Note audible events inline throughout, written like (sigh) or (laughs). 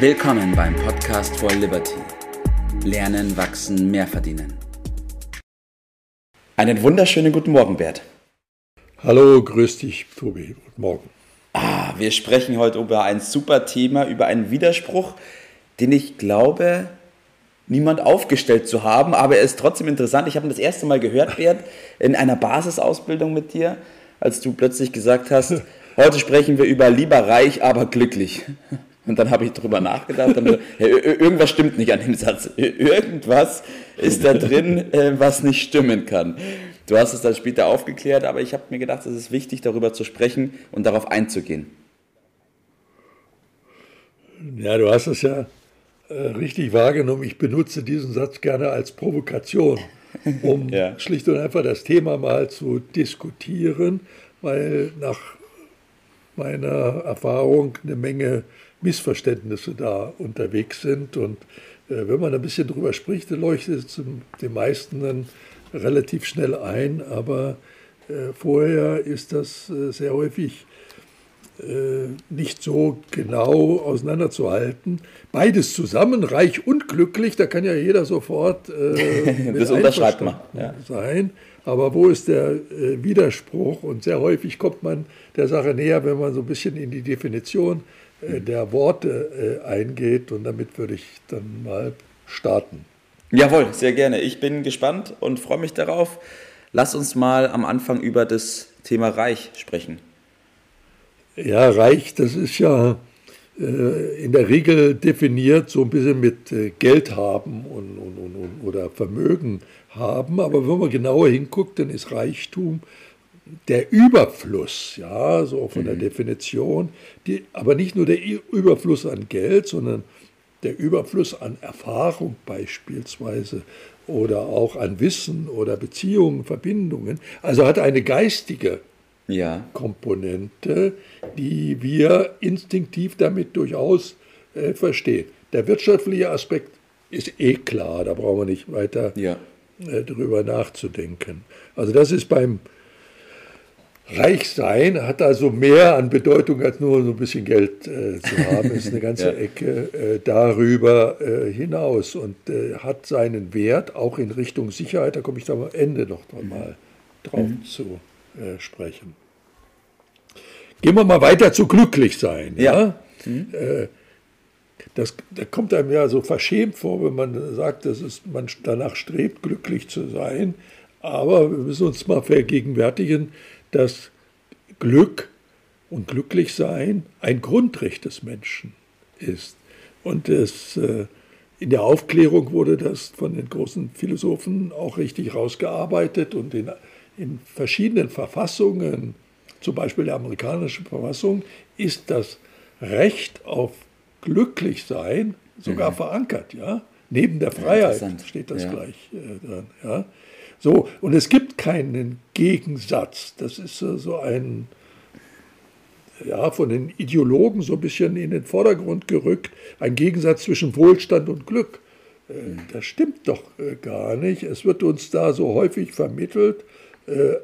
Willkommen beim Podcast for Liberty. Lernen, wachsen, mehr verdienen. Einen wunderschönen guten Morgen, Bert. Hallo, grüß dich, Tobi. Guten Morgen. Ah, wir sprechen heute über ein super Thema, über einen Widerspruch, den ich glaube, niemand aufgestellt zu haben, aber er ist trotzdem interessant. Ich habe ihn das erste Mal gehört, Bert, (laughs) in einer Basisausbildung mit dir, als du plötzlich gesagt hast, heute sprechen wir über lieber reich, aber glücklich. Und dann habe ich darüber nachgedacht. Dann, ja, irgendwas stimmt nicht an dem Satz. Irgendwas ist da drin, äh, was nicht stimmen kann. Du hast es dann später aufgeklärt, aber ich habe mir gedacht, es ist wichtig, darüber zu sprechen und darauf einzugehen. Ja, du hast es ja äh, richtig wahrgenommen. Ich benutze diesen Satz gerne als Provokation, um (laughs) ja. schlicht und einfach das Thema mal zu diskutieren, weil nach meiner Erfahrung eine Menge Missverständnisse da unterwegs sind. Und äh, wenn man ein bisschen drüber spricht, dann leuchtet es den meisten dann relativ schnell ein. Aber äh, vorher ist das äh, sehr häufig äh, nicht so genau auseinanderzuhalten. Beides zusammen, reich und glücklich, da kann ja jeder sofort äh, (laughs) das unterschreibt man. Ja. sein. Aber wo ist der äh, Widerspruch? Und sehr häufig kommt man der Sache näher, wenn man so ein bisschen in die Definition der Worte äh, eingeht. Und damit würde ich dann mal starten. Jawohl, sehr gerne. Ich bin gespannt und freue mich darauf. Lass uns mal am Anfang über das Thema Reich sprechen. Ja, Reich, das ist ja äh, in der Regel definiert so ein bisschen mit äh, Geld haben und, und, und, oder Vermögen haben. Aber wenn man genauer hinguckt, dann ist Reichtum der Überfluss, ja, so von der mhm. Definition, die, aber nicht nur der Überfluss an Geld, sondern der Überfluss an Erfahrung beispielsweise oder auch an Wissen oder Beziehungen, Verbindungen. Also hat eine geistige ja. Komponente, die wir instinktiv damit durchaus äh, verstehen. Der wirtschaftliche Aspekt ist eh klar, da brauchen wir nicht weiter ja. äh, drüber nachzudenken. Also das ist beim Reich sein hat also mehr an Bedeutung als nur so ein bisschen Geld äh, zu haben. ist eine ganze (laughs) ja. Ecke äh, darüber äh, hinaus und äh, hat seinen Wert auch in Richtung Sicherheit. Da komme ich am Ende noch mal drauf mhm. zu äh, sprechen. Gehen wir mal weiter zu glücklich sein. Ja. ja? Mhm. Äh, das, das kommt einem ja so verschämt vor, wenn man sagt, dass es, man danach strebt, glücklich zu sein. Aber wir müssen uns mal vergegenwärtigen, dass Glück und Glücklichsein ein Grundrecht des Menschen ist. Und es, äh, in der Aufklärung wurde das von den großen Philosophen auch richtig rausgearbeitet und in, in verschiedenen Verfassungen, zum Beispiel der amerikanischen Verfassung, ist das Recht auf Glücklichsein sogar mhm. verankert. Ja? Neben der Freiheit steht das ja. gleich äh, dran. Ja? So, und es gibt keinen Gegensatz. Das ist so ein, ja, von den Ideologen so ein bisschen in den Vordergrund gerückt, ein Gegensatz zwischen Wohlstand und Glück. Äh, das stimmt doch äh, gar nicht. Es wird uns da so häufig vermittelt, äh,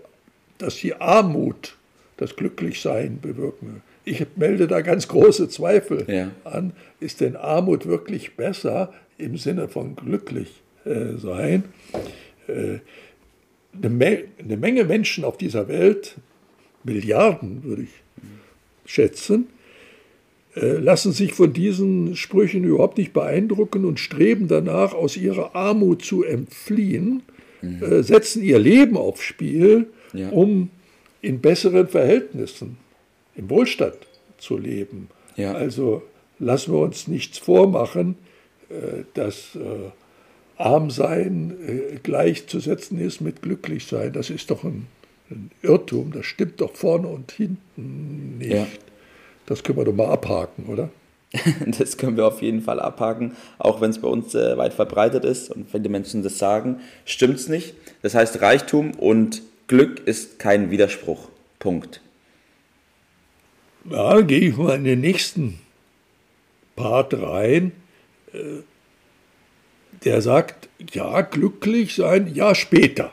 dass die Armut das Glücklichsein bewirken. Ich melde da ganz große Zweifel ja. an. Ist denn Armut wirklich besser im Sinne von glücklich sein? Eine, Me eine Menge Menschen auf dieser Welt, Milliarden würde ich schätzen, äh, lassen sich von diesen Sprüchen überhaupt nicht beeindrucken und streben danach, aus ihrer Armut zu entfliehen, mhm. Äh, setzen ihr Leben aufs Spiel, ja. um in besseren Verhältnissen, im Wohlstand zu leben. Ja. Also lassen wir uns nichts vormachen, äh, dass arm sein äh, gleichzusetzen ist mit glücklich sein. Das ist doch ein, ein, Irrtum, das stimmt doch vorne und hinten nicht. Ja. Das können wir doch mal abhaken, oder? (laughs) Das können wir auf jeden Fall abhaken, auch wenn es bei uns äh, weit verbreitet ist und wenn die Menschen das sagen, stimmt es nicht. Das heißt, Reichtum und Glück ist kein Widerspruch. Punkt. Ja, gehe ich mal in den nächsten Part rein. Äh, der sagt, ja, glücklich sein, ja, später.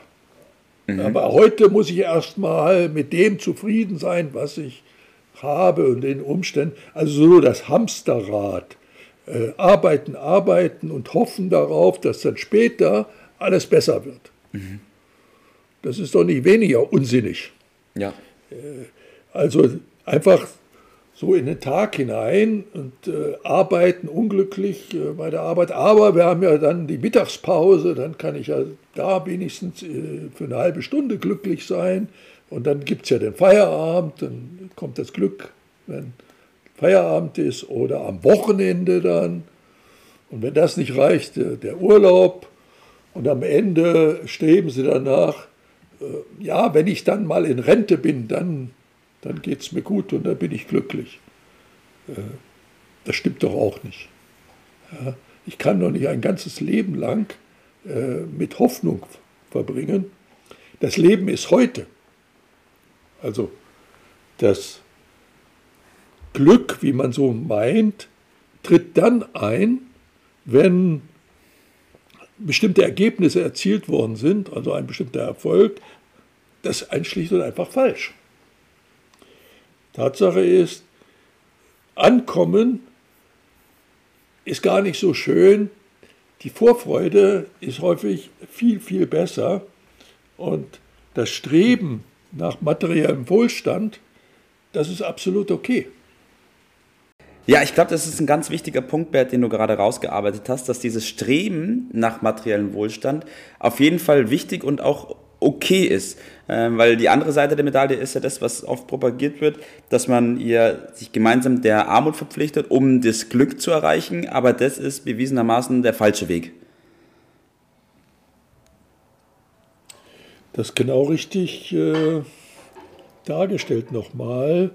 Mhm. Aber heute muss ich erstmal mit dem zufrieden sein, was ich habe und den Umständen. Also so das Hamsterrad äh, arbeiten, arbeiten und hoffen darauf, dass dann später alles besser wird. Mhm. Das ist doch nicht weniger unsinnig. Ja. Äh, also einfach so in den Tag hinein und äh, arbeiten unglücklich äh, bei der Arbeit. Aber wir haben ja dann die Mittagspause, dann kann ich ja da wenigstens äh, für eine halbe Stunde glücklich sein. Und dann gibt es ja den Feierabend, dann kommt das Glück, wenn Feierabend ist oder am Wochenende dann. Und wenn das nicht reicht, der Urlaub. Und am Ende streben sie danach, äh, ja, wenn ich dann mal in Rente bin, dann, dann geht es mir gut und dann bin ich glücklich. Äh, das stimmt doch auch nicht. Ich kann doch nicht ein ganzes Leben lang äh, mit Hoffnung verbringen. Das Leben ist heute. Also das Glück, wie man so meint, tritt dann ein, wenn bestimmte Ergebnisse erzielt worden sind, also ein bestimmter Erfolg, das ist schlicht und einfach falsch. Tatsache ist, Ankommen ist gar nicht so schön. Die Vorfreude ist häufig viel, viel besser. Und das Streben nach materiellem Wohlstand, das ist absolut okay. Ja, ich glaube, das ist ein ganz wichtiger Punkt, Bert, den du gerade rausgearbeitet hast, dass dieses Streben nach materiellem Wohlstand auf jeden Fall wichtig und auch okay ist. Ähm, weil die andere Seite der Medaille ist ja das, was oft propagiert wird, dass man ihr sich gemeinsam der Armut verpflichtet, um das Glück zu erreichen. Aber das ist bewiesenermaßen der falsche Weg. Das ist genau richtig äh, dargestellt nochmal.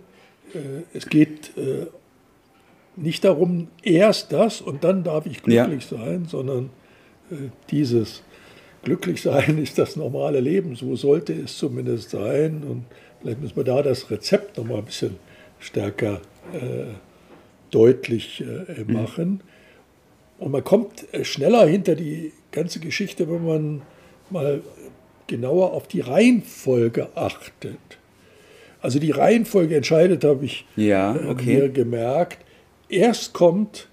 Äh, es geht äh, nicht darum, erst das und dann darf ich glücklich ja. sein, sondern äh, dieses glücklich sein (laughs) ist das normale Leben. So sollte es zumindest sein. Und vielleicht müssen wir da das Rezept noch mal ein bisschen stärker äh, deutlich äh, mhm. machen. Und man kommt äh, schneller hinter die ganze Geschichte, wenn man mal genauer auf die Reihenfolge achtet. Also die Reihenfolge entscheidet, habe ich ja, äh, okay. mir gemerkt erst kommt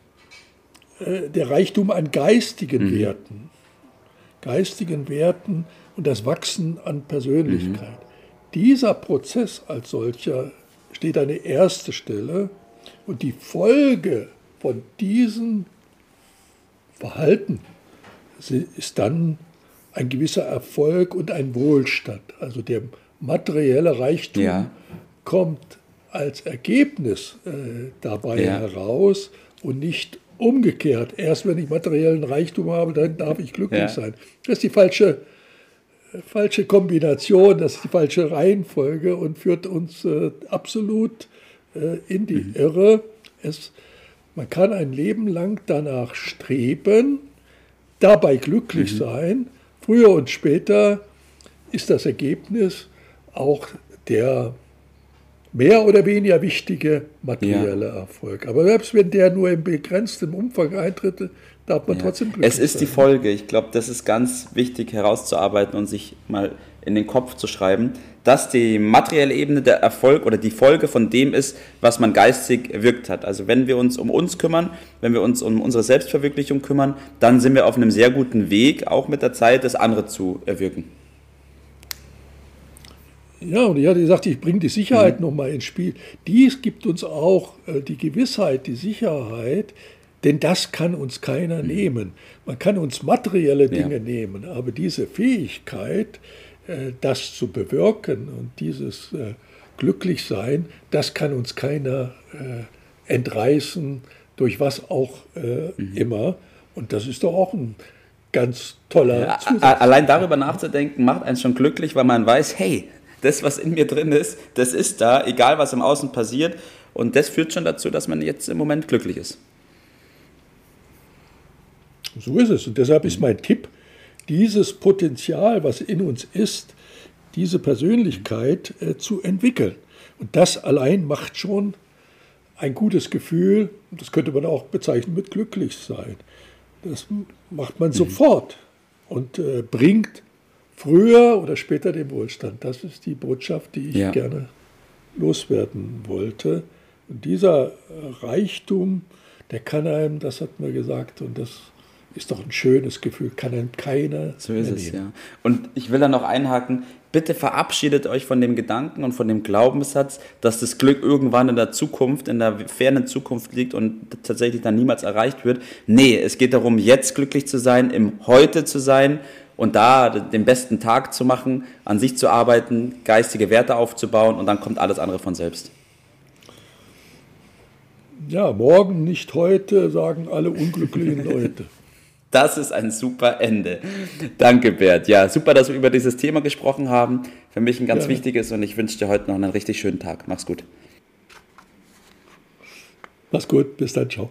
äh, der Reichtum an geistigen mhm. Werten, geistigen Werten und das Wachsen an Persönlichkeit. Mhm. Dieser Prozess als solcher steht an der ersten Stelle und die Folge von diesem Verhalten ist dann ein gewisser Erfolg und ein Wohlstand. Also der materielle Reichtum ja. kommt als Ergebnis äh, dabei ja. heraus und nicht umgekehrt. Erst wenn ich materiellen Reichtum habe, dann darf ich glücklich ja. sein. Das ist die falsche, falsche Kombination, das ist die falsche Reihenfolge und führt uns äh, absolut äh, in die mhm. Irre. Es, man kann ein Leben lang danach streben, dabei glücklich mhm. sein. Früher und später ist das Ergebnis auch der mehr oder weniger wichtige materielle ja. Erfolg. Aber selbst wenn der nur im begrenzten Umfang eintritt, darf man ja. trotzdem glücklich Es ist sein. die Folge. Ich glaube, das ist ganz wichtig herauszuarbeiten und sich mal in den Kopf zu schreiben, dass die materielle Ebene der Erfolg oder die Folge von dem ist, was man geistig erwirkt hat. Also wenn wir uns um uns kümmern, wenn wir uns um unsere Selbstverwirklichung kümmern, dann sind wir auf einem sehr guten Weg, auch mit der Zeit das andere zu erwirken. Ja, und ich hatte gesagt, ich bringe die Sicherheit mhm. nochmal ins Spiel. Dies gibt uns auch äh, die Gewissheit, die Sicherheit, denn das kann uns keiner mhm. nehmen. Man kann uns materielle Dinge ja. nehmen, aber diese Fähigkeit, äh, das zu bewirken und dieses äh, Glücklichsein, das kann uns keiner äh, entreißen, durch was auch mhm. immer. Und das ist doch auch ein ganz toller ja, Zusatz. Allein darüber nachzudenken, macht einen schon glücklich, weil man weiß, hey, das, was in mir drin ist, das ist da, egal was im Außen passiert. Und das führt schon dazu, dass man jetzt im Moment glücklich ist. So ist es. Und deshalb ist mein Tipp, dieses Potenzial, was in uns ist, diese Persönlichkeit äh, zu entwickeln. Und das allein macht schon ein gutes Gefühl, das könnte man auch bezeichnen mit glücklich sein. Das macht man mhm. sofort und äh, bringt früher oder später den Wohlstand. Das ist die Botschaft, die ich ja. gerne loswerden wollte. Und dieser Reichtum, der kann einem, das hat man gesagt, und das ist doch ein schönes Gefühl, kann einem keiner. So ist es, ja. Und ich will da noch einhaken, bitte verabschiedet euch von dem Gedanken und von dem Glaubenssatz, dass das Glück irgendwann in der Zukunft, in der fernen Zukunft liegt und tatsächlich dann niemals erreicht wird. Nee, es geht darum, jetzt glücklich zu sein, im Heute zu sein und da den besten Tag zu machen, an sich zu arbeiten, geistige Werte aufzubauen und dann kommt alles andere von selbst. Ja, morgen, nicht heute, sagen alle unglücklichen (laughs) Leute. Das ist ein super Ende. Danke, Bert. Ja, super, dass wir über dieses Thema gesprochen haben. Für mich ein ganz ja. wichtiges und ich wünsche dir heute noch einen richtig schönen Tag. Mach's gut. Mach's gut. Bis dann. Ciao.